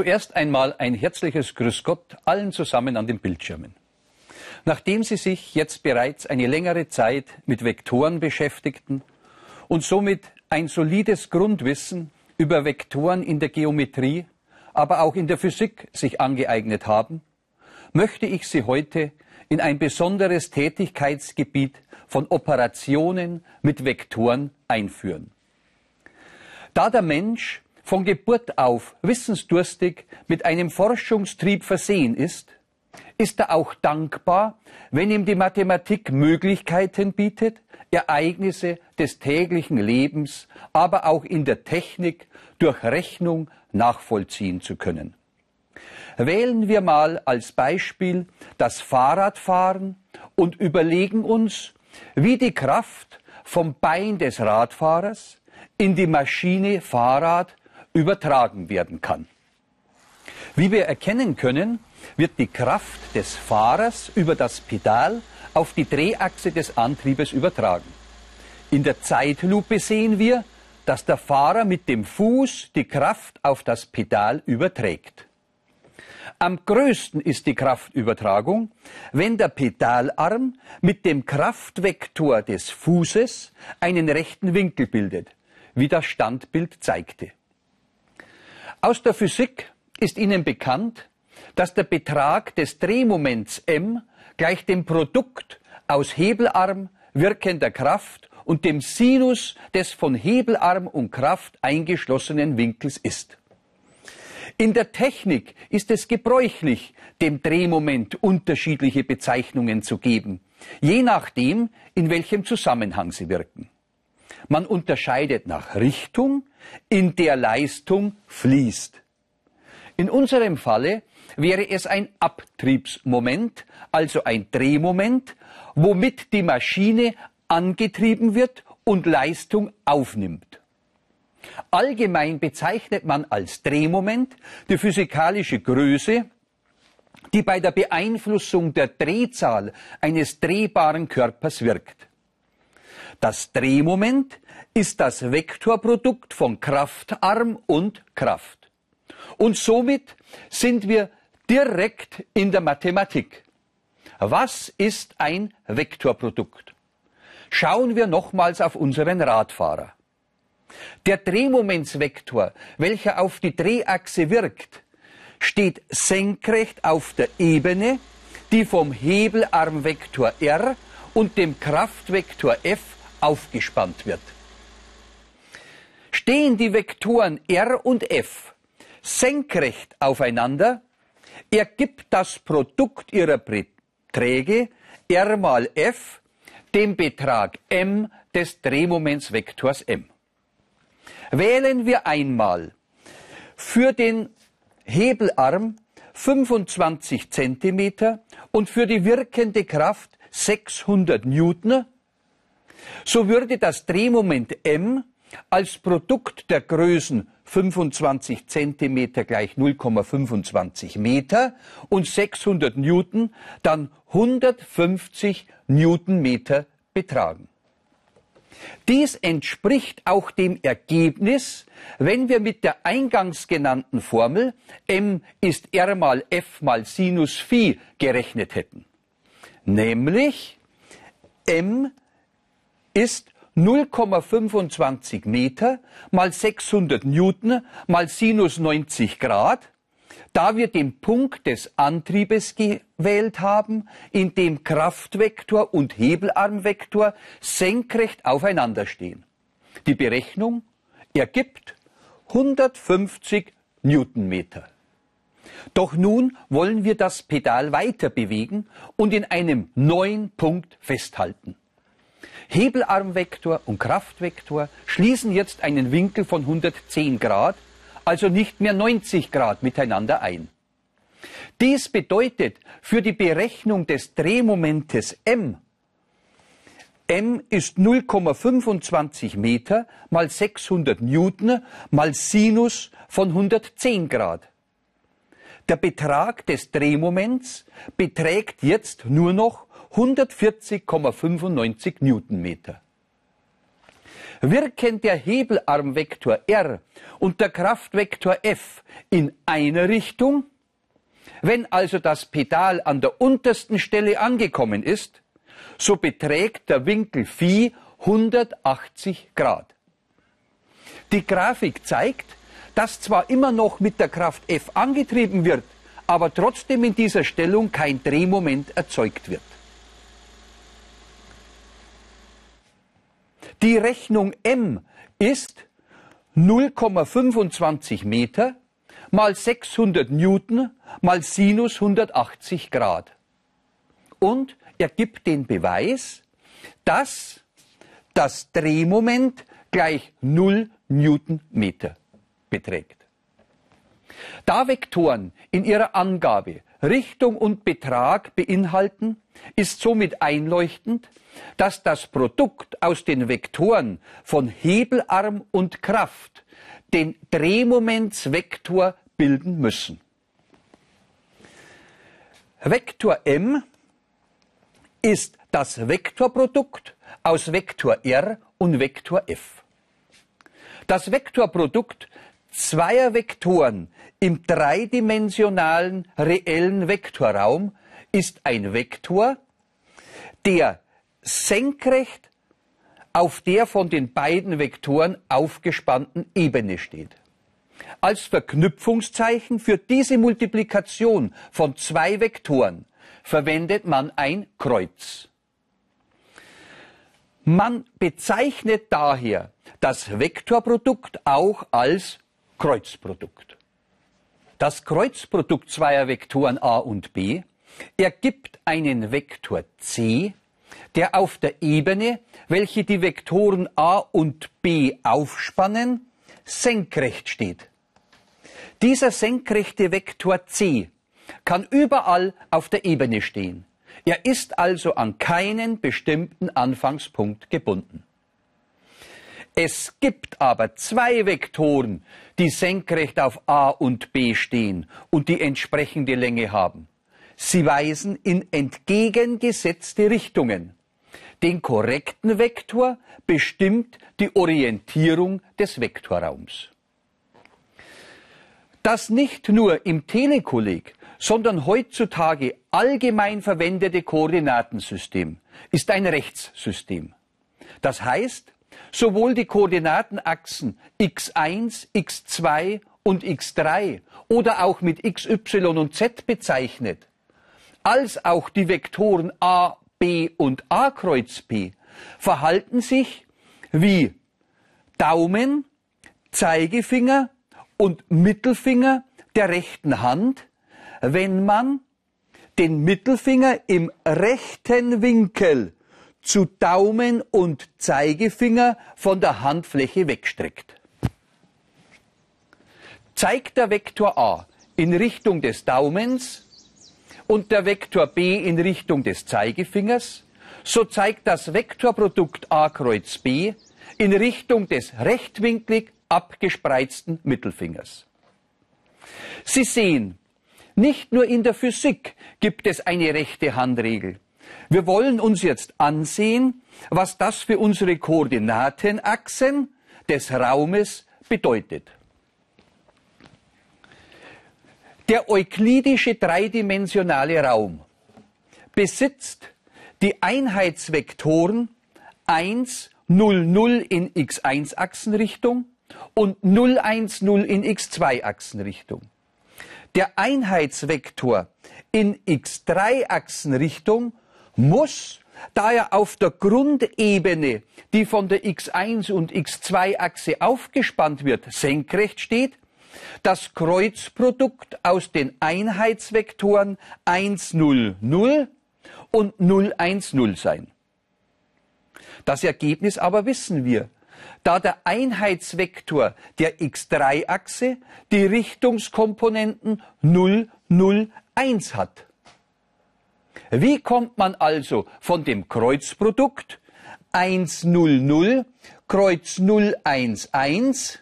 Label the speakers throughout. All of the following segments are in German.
Speaker 1: Zuerst einmal ein herzliches Grüß Gott allen zusammen an den Bildschirmen. Nachdem Sie sich jetzt bereits eine längere Zeit mit Vektoren beschäftigten und somit ein solides Grundwissen über Vektoren in der Geometrie, aber auch in der Physik sich angeeignet haben, möchte ich Sie heute in ein besonderes Tätigkeitsgebiet von Operationen mit Vektoren einführen. Da der Mensch von Geburt auf wissensdurstig mit einem Forschungstrieb versehen ist, ist er auch dankbar, wenn ihm die Mathematik Möglichkeiten bietet, Ereignisse des täglichen Lebens, aber auch in der Technik durch Rechnung nachvollziehen zu können. Wählen wir mal als Beispiel das Fahrradfahren und überlegen uns, wie die Kraft vom Bein des Radfahrers in die Maschine Fahrrad übertragen werden kann. Wie wir erkennen können, wird die Kraft des Fahrers über das Pedal auf die Drehachse des Antriebes übertragen. In der Zeitlupe sehen wir, dass der Fahrer mit dem Fuß die Kraft auf das Pedal überträgt. Am größten ist die Kraftübertragung, wenn der Pedalarm mit dem Kraftvektor des Fußes einen rechten Winkel bildet, wie das Standbild zeigte. Aus der Physik ist Ihnen bekannt, dass der Betrag des Drehmoments m gleich dem Produkt aus Hebelarm, wirkender Kraft und dem Sinus des von Hebelarm und Kraft eingeschlossenen Winkels ist. In der Technik ist es gebräuchlich, dem Drehmoment unterschiedliche Bezeichnungen zu geben, je nachdem, in welchem Zusammenhang sie wirken. Man unterscheidet nach Richtung, in der Leistung fließt. In unserem Falle wäre es ein Abtriebsmoment, also ein Drehmoment, womit die Maschine angetrieben wird und Leistung aufnimmt. Allgemein bezeichnet man als Drehmoment die physikalische Größe, die bei der Beeinflussung der Drehzahl eines drehbaren Körpers wirkt. Das Drehmoment ist das Vektorprodukt von Kraftarm und Kraft. Und somit sind wir direkt in der Mathematik. Was ist ein Vektorprodukt? Schauen wir nochmals auf unseren Radfahrer. Der Drehmomentsvektor, welcher auf die Drehachse wirkt, steht senkrecht auf der Ebene, die vom Hebelarmvektor R und dem Kraftvektor F aufgespannt wird. Stehen die Vektoren R und F senkrecht aufeinander, ergibt das Produkt ihrer Beträge R mal F den Betrag m des Drehmomentsvektors m. Wählen wir einmal für den Hebelarm 25 Zentimeter und für die wirkende Kraft 600 Newton so würde das Drehmoment m als Produkt der Größen 25 Zentimeter gleich 0,25 Meter und 600 Newton dann 150 Newtonmeter betragen. Dies entspricht auch dem Ergebnis, wenn wir mit der eingangs genannten Formel m ist r mal f mal Sinus Phi gerechnet hätten. Nämlich m ist 0,25 Meter mal 600 Newton mal Sinus 90 Grad, da wir den Punkt des Antriebes gewählt haben, in dem Kraftvektor und Hebelarmvektor senkrecht aufeinander stehen. Die Berechnung ergibt 150 Newtonmeter. Doch nun wollen wir das Pedal weiter bewegen und in einem neuen Punkt festhalten. Hebelarmvektor und Kraftvektor schließen jetzt einen Winkel von 110 Grad, also nicht mehr 90 Grad miteinander ein. Dies bedeutet für die Berechnung des Drehmomentes m, m ist 0,25 Meter mal 600 Newton mal Sinus von 110 Grad. Der Betrag des Drehmoments beträgt jetzt nur noch 140,95 Newtonmeter. Wirken der Hebelarmvektor R und der Kraftvektor F in einer Richtung, wenn also das Pedal an der untersten Stelle angekommen ist, so beträgt der Winkel Phi 180 Grad. Die Grafik zeigt, dass zwar immer noch mit der Kraft F angetrieben wird, aber trotzdem in dieser Stellung kein Drehmoment erzeugt wird. Die Rechnung M ist 0,25 Meter mal 600 Newton mal Sinus 180 Grad. Und er gibt den Beweis, dass das Drehmoment gleich 0 Newtonmeter beträgt. Da Vektoren in ihrer Angabe Richtung und Betrag beinhalten, ist somit einleuchtend, dass das Produkt aus den Vektoren von Hebelarm und Kraft den Drehmomentsvektor bilden müssen. Vektor m ist das Vektorprodukt aus Vektor r und Vektor f. Das Vektorprodukt zweier Vektoren im dreidimensionalen reellen Vektorraum ist ein Vektor, der senkrecht auf der von den beiden Vektoren aufgespannten Ebene steht. Als Verknüpfungszeichen für diese Multiplikation von zwei Vektoren verwendet man ein Kreuz. Man bezeichnet daher das Vektorprodukt auch als Kreuzprodukt. Das Kreuzprodukt zweier Vektoren a und b ergibt einen Vektor c, der auf der Ebene, welche die Vektoren a und b aufspannen, senkrecht steht. Dieser senkrechte Vektor c kann überall auf der Ebene stehen. Er ist also an keinen bestimmten Anfangspunkt gebunden. Es gibt aber zwei Vektoren, die senkrecht auf a und b stehen und die entsprechende Länge haben. Sie weisen in entgegengesetzte Richtungen. Den korrekten Vektor bestimmt die Orientierung des Vektorraums. Das nicht nur im Telekolleg, sondern heutzutage allgemein verwendete Koordinatensystem ist ein Rechtssystem. Das heißt, sowohl die Koordinatenachsen x1, x2 und x3 oder auch mit xy und z bezeichnet, als auch die Vektoren a, b und a Kreuz p verhalten sich wie Daumen, Zeigefinger und Mittelfinger der rechten Hand, wenn man den Mittelfinger im rechten Winkel zu Daumen und Zeigefinger von der Handfläche wegstreckt. Zeigt der Vektor a in Richtung des Daumens und der Vektor b in Richtung des Zeigefingers, so zeigt das Vektorprodukt a Kreuz b in Richtung des rechtwinklig abgespreizten Mittelfingers. Sie sehen, nicht nur in der Physik gibt es eine rechte Handregel. Wir wollen uns jetzt ansehen, was das für unsere Koordinatenachsen des Raumes bedeutet. Der euklidische dreidimensionale Raum besitzt die Einheitsvektoren 1, 0, 0 in x1-Achsenrichtung und 0, 1, 0 in x2-Achsenrichtung. Der Einheitsvektor in x3-Achsenrichtung muss, da er auf der Grundebene, die von der x1 und x2-Achse aufgespannt wird, senkrecht steht, das Kreuzprodukt aus den Einheitsvektoren 1, 0, 0 und 0, 1, 0 sein. Das Ergebnis aber wissen wir da der Einheitsvektor der x3-Achse die Richtungskomponenten 0, 0, 1 hat. Wie kommt man also von dem Kreuzprodukt 1, 0, 0, Kreuz 0, 1, 1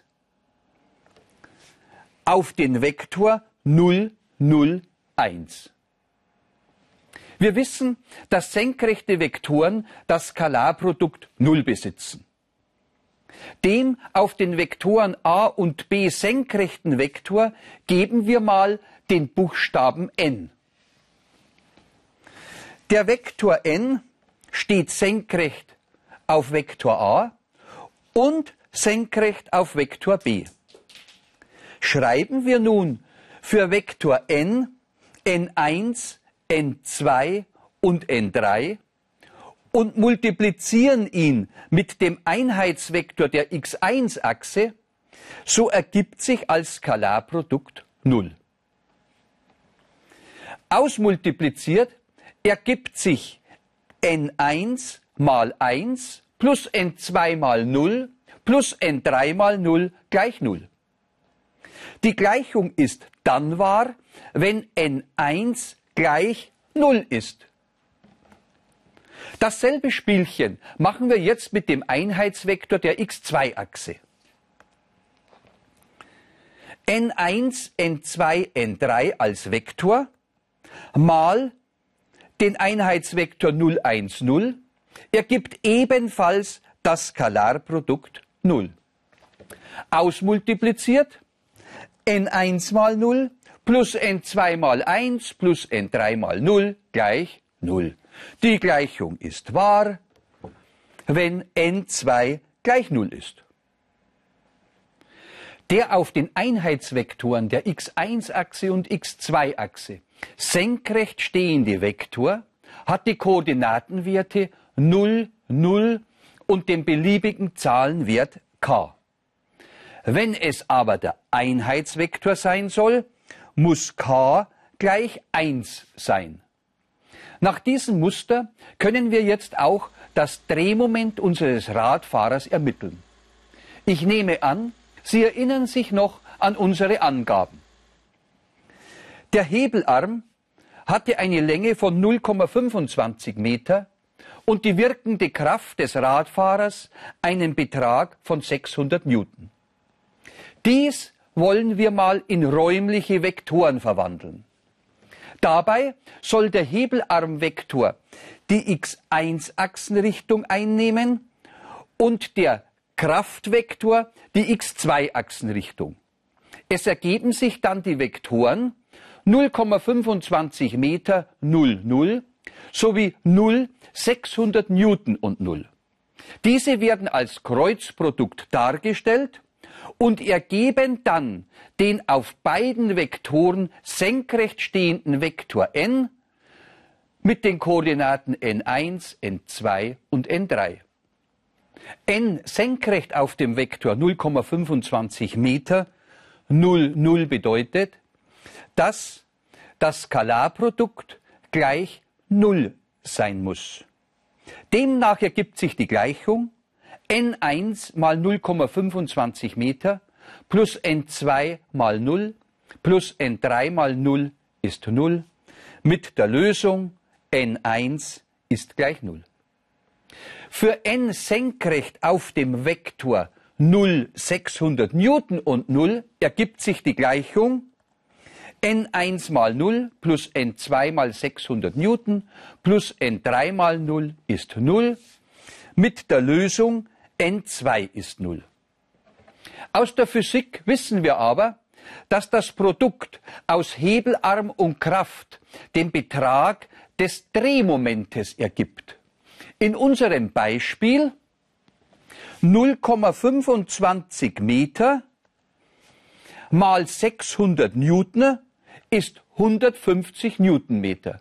Speaker 1: auf den Vektor 0, 0, 1? Wir wissen, dass senkrechte Vektoren das Skalarprodukt 0 besitzen. Dem auf den Vektoren a und b senkrechten Vektor geben wir mal den Buchstaben n. Der Vektor n steht senkrecht auf Vektor a und senkrecht auf Vektor b. Schreiben wir nun für Vektor n n1, n2 und n3 und multiplizieren ihn mit dem Einheitsvektor der x1-Achse, so ergibt sich als Skalarprodukt 0. Ausmultipliziert ergibt sich n1 mal 1 plus n2 mal 0 plus n3 mal 0 gleich 0. Die Gleichung ist dann wahr, wenn n1 gleich 0 ist. Dasselbe Spielchen machen wir jetzt mit dem Einheitsvektor der x2-Achse. n1, n2, n3 als Vektor mal den Einheitsvektor 0, 1, 0 ergibt ebenfalls das Skalarprodukt 0. Ausmultipliziert n1 mal 0 plus n2 mal 1 plus n3 mal 0 gleich 0. Die Gleichung ist wahr, wenn n2 gleich 0 ist. Der auf den Einheitsvektoren der x1-Achse und x2-Achse senkrecht stehende Vektor hat die Koordinatenwerte 0, 0 und den beliebigen Zahlenwert k. Wenn es aber der Einheitsvektor sein soll, muss k gleich 1 sein. Nach diesem Muster können wir jetzt auch das Drehmoment unseres Radfahrers ermitteln. Ich nehme an, Sie erinnern sich noch an unsere Angaben. Der Hebelarm hatte eine Länge von 0,25 Meter und die wirkende Kraft des Radfahrers einen Betrag von 600 Newton. Dies wollen wir mal in räumliche Vektoren verwandeln. Dabei soll der Hebelarmvektor die x1-Achsenrichtung einnehmen und der Kraftvektor die x2-Achsenrichtung. Es ergeben sich dann die Vektoren 0,25 Meter 0, 0 sowie 0, 600 Newton und 0. Diese werden als Kreuzprodukt dargestellt und ergeben dann den auf beiden Vektoren senkrecht stehenden Vektor n mit den Koordinaten n1, n2 und n3. n senkrecht auf dem Vektor 0,25 Meter 0, 0 bedeutet, dass das Skalarprodukt gleich 0 sein muss. Demnach ergibt sich die Gleichung n1 mal 0,25 Meter plus n2 mal 0 plus n3 mal 0 ist 0 mit der Lösung n1 ist gleich 0. Für n senkrecht auf dem Vektor 0, 600 Newton und 0 ergibt sich die Gleichung n1 mal 0 plus n2 mal 600 Newton plus n3 mal 0 ist 0 mit der Lösung N2 ist 0. Aus der Physik wissen wir aber, dass das Produkt aus Hebelarm und Kraft den Betrag des Drehmomentes ergibt. In unserem Beispiel 0,25 Meter mal 600 Newton ist 150 Newtonmeter.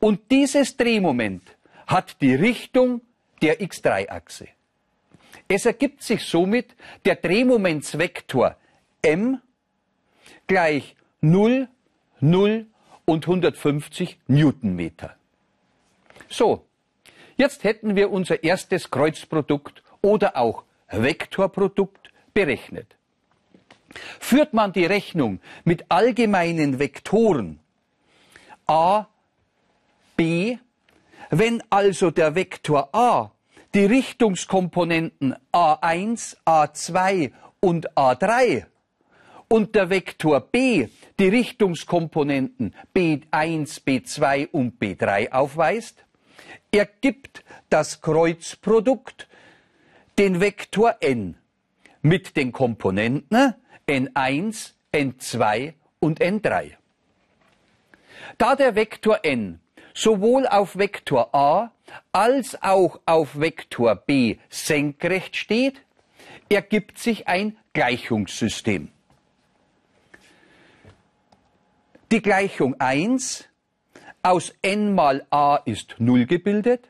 Speaker 1: Und dieses Drehmoment hat die Richtung der x3-Achse. Es ergibt sich somit der Drehmomentsvektor m gleich 0, 0 und 150 Newtonmeter. So, jetzt hätten wir unser erstes Kreuzprodukt oder auch Vektorprodukt berechnet. Führt man die Rechnung mit allgemeinen Vektoren a, b, wenn also der Vektor a die Richtungskomponenten a1, a2 und a3 und der Vektor b die Richtungskomponenten b1, b2 und b3 aufweist, ergibt das Kreuzprodukt den Vektor n mit den Komponenten n1, n2 und n3. Da der Vektor n sowohl auf Vektor a als auch auf Vektor b senkrecht steht, ergibt sich ein Gleichungssystem. Die Gleichung 1 aus n mal a ist 0 gebildet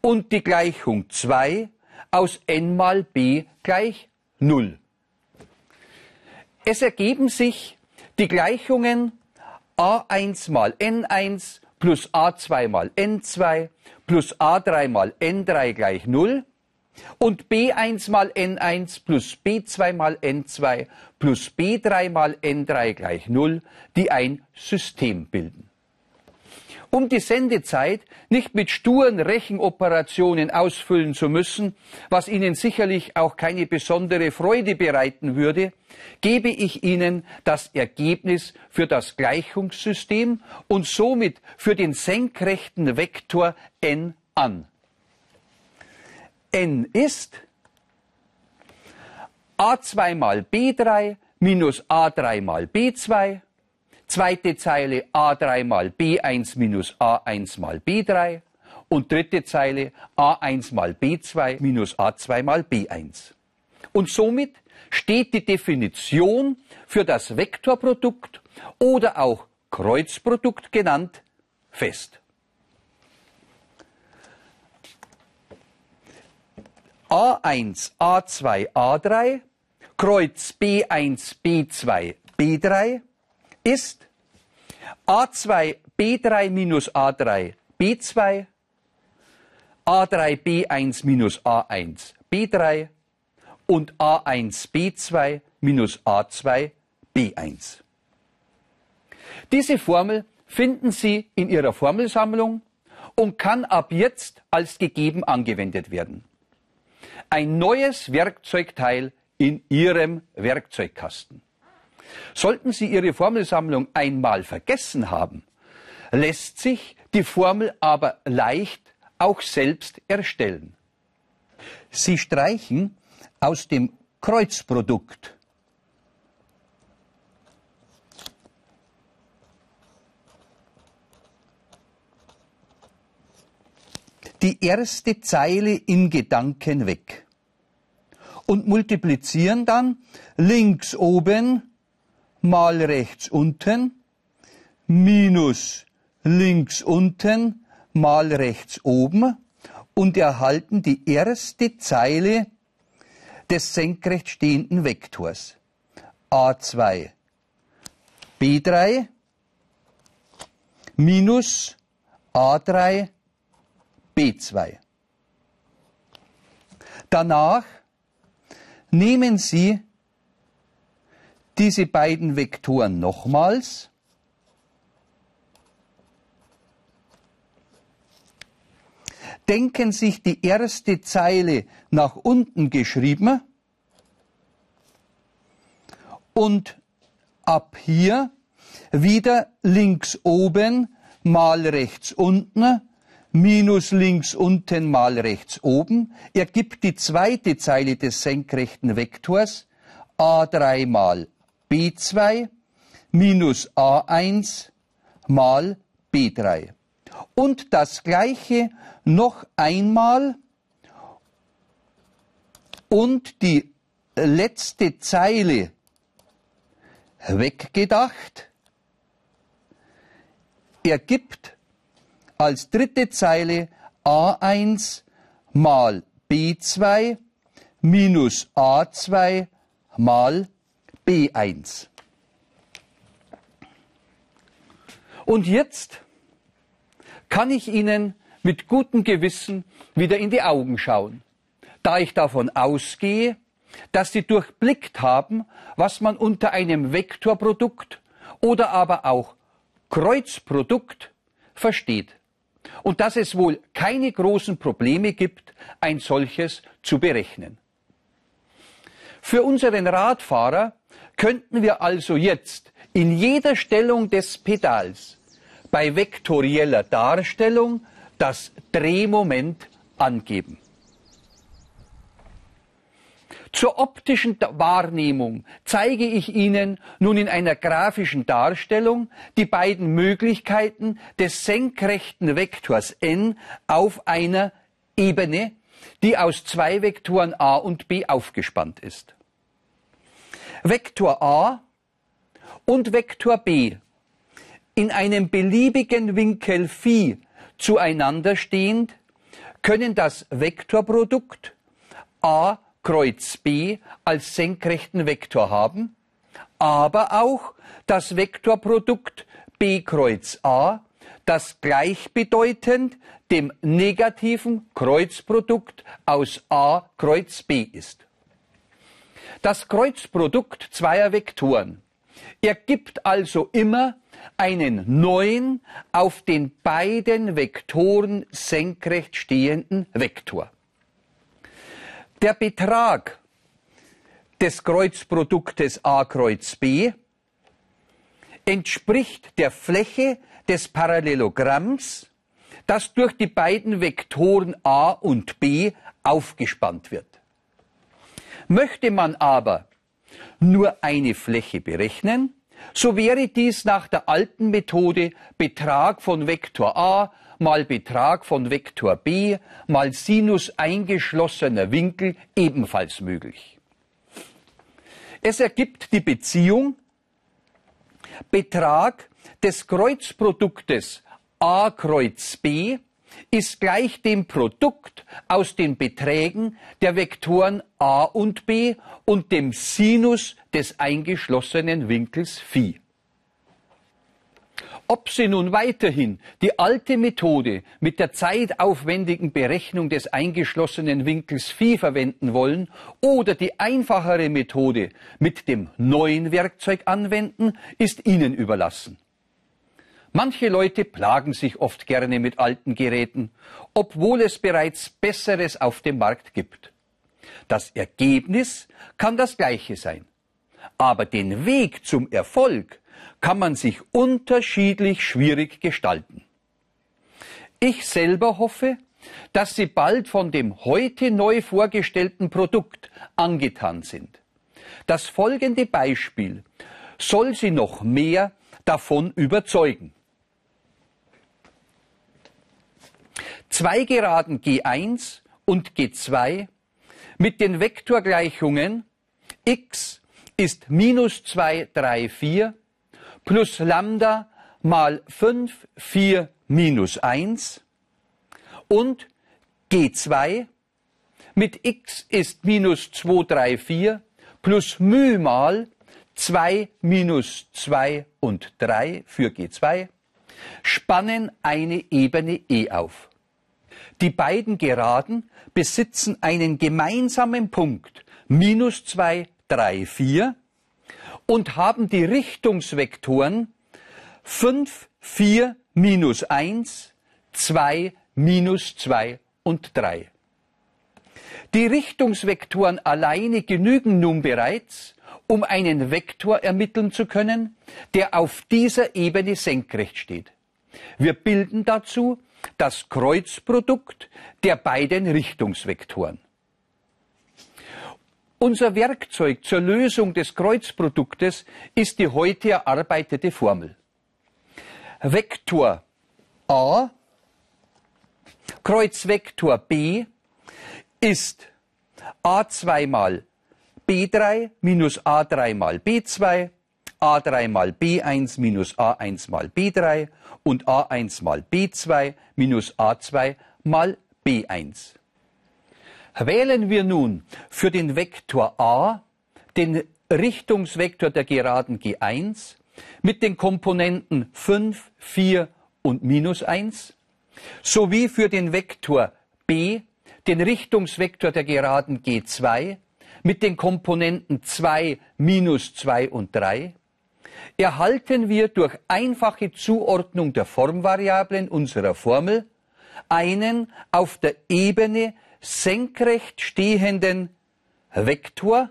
Speaker 1: und die Gleichung 2 aus n mal b gleich 0. Es ergeben sich die Gleichungen a1 mal n1 plus a2 mal n2 plus a3 mal n3 gleich 0 und b1 mal n1 plus b2 mal n2 plus b3 mal n3 gleich 0, die ein System bilden. Um die Sendezeit nicht mit sturen Rechenoperationen ausfüllen zu müssen, was Ihnen sicherlich auch keine besondere Freude bereiten würde, gebe ich Ihnen das Ergebnis für das Gleichungssystem und somit für den senkrechten Vektor n an. n ist a2 mal b3 minus a3 mal b2, zweite Zeile a3 mal b1 minus a1 mal b3 und dritte Zeile a1 mal b2 minus a2 mal b1. Und somit steht die Definition für das Vektorprodukt oder auch Kreuzprodukt genannt fest. A1, A2, A3, Kreuz B1, B2, B3 ist A2, B3 minus A3, B2, A3, B1 minus A1, B3 und A1, B2 minus A2, B1. Diese Formel finden Sie in Ihrer Formelsammlung und kann ab jetzt als gegeben angewendet werden ein neues Werkzeugteil in Ihrem Werkzeugkasten. Sollten Sie Ihre Formelsammlung einmal vergessen haben, lässt sich die Formel aber leicht auch selbst erstellen. Sie streichen aus dem Kreuzprodukt die erste Zeile in Gedanken weg und multiplizieren dann links oben mal rechts unten minus links unten mal rechts oben und erhalten die erste Zeile des senkrecht stehenden Vektors. A2 B3 minus A3 B2. Danach nehmen Sie diese beiden Vektoren nochmals. Denken sich die erste Zeile nach unten geschrieben. Und ab hier wieder links oben mal rechts unten minus links unten mal rechts oben. Ergibt die zweite Zeile des senkrechten Vektors a3 mal b2 minus a1 mal b3. Und das gleiche noch einmal und die letzte Zeile weggedacht ergibt als dritte Zeile a1 mal b2 minus a2 mal b1. Und jetzt kann ich Ihnen mit gutem Gewissen wieder in die Augen schauen, da ich davon ausgehe, dass Sie durchblickt haben, was man unter einem Vektorprodukt oder aber auch Kreuzprodukt versteht und dass es wohl keine großen Probleme gibt, ein solches zu berechnen. Für unseren Radfahrer könnten wir also jetzt in jeder Stellung des Pedals bei vektorieller Darstellung das Drehmoment angeben. Zur optischen Wahrnehmung zeige ich Ihnen nun in einer grafischen Darstellung die beiden Möglichkeiten des senkrechten Vektors n auf einer Ebene, die aus zwei Vektoren a und b aufgespannt ist. Vektor a und Vektor b in einem beliebigen Winkel phi zueinander stehend, können das Vektorprodukt a Kreuz b als senkrechten Vektor haben, aber auch das Vektorprodukt b Kreuz a, das gleichbedeutend dem negativen Kreuzprodukt aus a Kreuz b ist. Das Kreuzprodukt zweier Vektoren ergibt also immer einen neuen auf den beiden Vektoren senkrecht stehenden Vektor. Der Betrag des Kreuzproduktes a Kreuz b entspricht der Fläche des Parallelogramms, das durch die beiden Vektoren a und b aufgespannt wird. Möchte man aber nur eine Fläche berechnen, so wäre dies nach der alten Methode Betrag von Vektor a mal Betrag von Vektor b mal Sinus eingeschlossener Winkel ebenfalls möglich. Es ergibt die Beziehung Betrag des Kreuzproduktes a Kreuz b ist gleich dem Produkt aus den Beträgen der Vektoren a und b und dem Sinus des eingeschlossenen Winkels phi. Ob Sie nun weiterhin die alte Methode mit der zeitaufwendigen Berechnung des eingeschlossenen Winkels Phi verwenden wollen oder die einfachere Methode mit dem neuen Werkzeug anwenden, ist Ihnen überlassen. Manche Leute plagen sich oft gerne mit alten Geräten, obwohl es bereits Besseres auf dem Markt gibt. Das Ergebnis kann das gleiche sein. Aber den Weg zum Erfolg kann man sich unterschiedlich schwierig gestalten. Ich selber hoffe, dass Sie bald von dem heute neu vorgestellten Produkt angetan sind. Das folgende Beispiel soll Sie noch mehr davon überzeugen. Zwei Geraden G1 und G2 mit den Vektorgleichungen x ist minus 2, 3, 4 plus Lambda mal 5, 4 minus 1 und G2 mit x ist minus 2, 3, 4 plus μ mal 2 minus 2 und 3 für G2 spannen eine Ebene E auf. Die beiden Geraden besitzen einen gemeinsamen Punkt minus 2, 3, 4 und haben die Richtungsvektoren 5, 4, minus 1, 2, minus 2 und 3. Die Richtungsvektoren alleine genügen nun bereits, um einen Vektor ermitteln zu können, der auf dieser Ebene senkrecht steht. Wir bilden dazu das Kreuzprodukt der beiden Richtungsvektoren. Unser Werkzeug zur Lösung des Kreuzproduktes ist die heute erarbeitete Formel. Vektor a Kreuzvektor b ist a2 mal b3 minus a3 mal b2, a3 mal b1 minus a1 mal b3 und a1 mal b2 minus a2 mal b1. Wählen wir nun für den Vektor a den Richtungsvektor der Geraden G1 mit den Komponenten 5, 4 und minus 1 sowie für den Vektor b den Richtungsvektor der Geraden G2 mit den Komponenten 2, minus 2 und 3 erhalten wir durch einfache Zuordnung der Formvariablen unserer Formel einen auf der Ebene senkrecht stehenden Vektor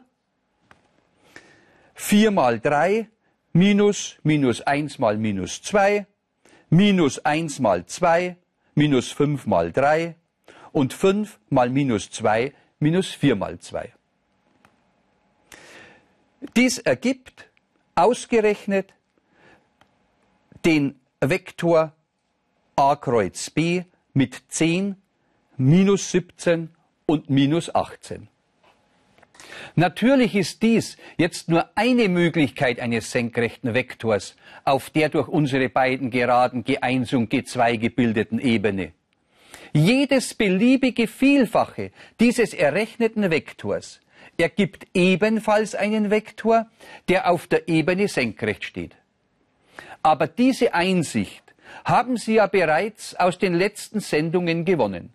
Speaker 1: 4 mal 3 minus minus 1 mal minus 2 minus 1 mal 2 minus 5 mal 3 und 5 mal minus 2 minus 4 mal 2. Dies ergibt ausgerechnet den Vektor a Kreuz b mit 10, minus 17 und minus 18. Natürlich ist dies jetzt nur eine Möglichkeit eines senkrechten Vektors auf der durch unsere beiden Geraden G1 und G2 gebildeten Ebene. Jedes beliebige Vielfache dieses errechneten Vektors ergibt ebenfalls einen Vektor, der auf der Ebene senkrecht steht. Aber diese Einsicht haben Sie ja bereits aus den letzten Sendungen gewonnen.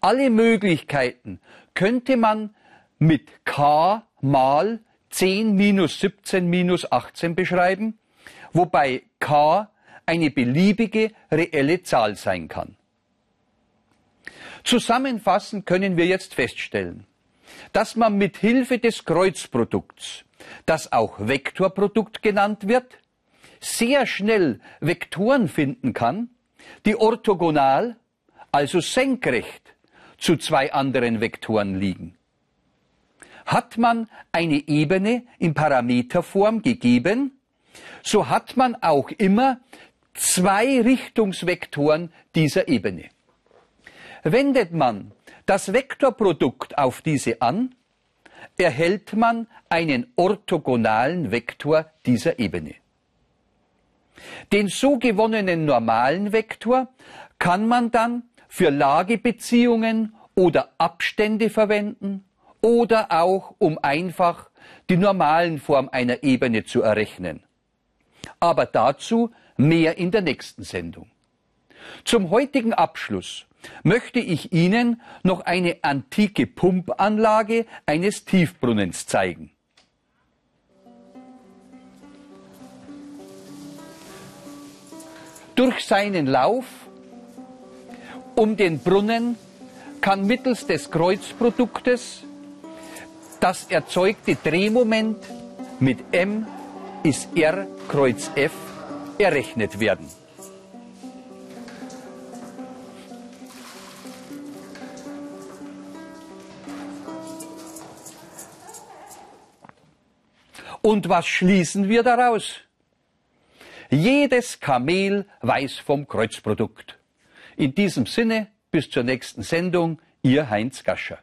Speaker 1: Alle Möglichkeiten könnte man mit k mal 10 minus 17 minus 18 beschreiben, wobei k eine beliebige reelle Zahl sein kann. Zusammenfassend können wir jetzt feststellen, dass man mit Hilfe des Kreuzprodukts, das auch Vektorprodukt genannt wird, sehr schnell Vektoren finden kann, die orthogonal, also senkrecht zu zwei anderen Vektoren liegen. Hat man eine Ebene in Parameterform gegeben, so hat man auch immer zwei Richtungsvektoren dieser Ebene. Wendet man das Vektorprodukt auf diese an, erhält man einen orthogonalen Vektor dieser Ebene. Den so gewonnenen normalen Vektor kann man dann für Lagebeziehungen oder Abstände verwenden oder auch um einfach die normalen Form einer Ebene zu errechnen. Aber dazu mehr in der nächsten Sendung. Zum heutigen Abschluss möchte ich Ihnen noch eine antike Pumpanlage eines Tiefbrunnens zeigen. Durch seinen Lauf um den Brunnen kann mittels des Kreuzproduktes das erzeugte Drehmoment mit M ist R Kreuz F errechnet werden. Und was schließen wir daraus? Jedes Kamel weiß vom Kreuzprodukt. In diesem Sinne, bis zur nächsten Sendung, Ihr Heinz Gascher.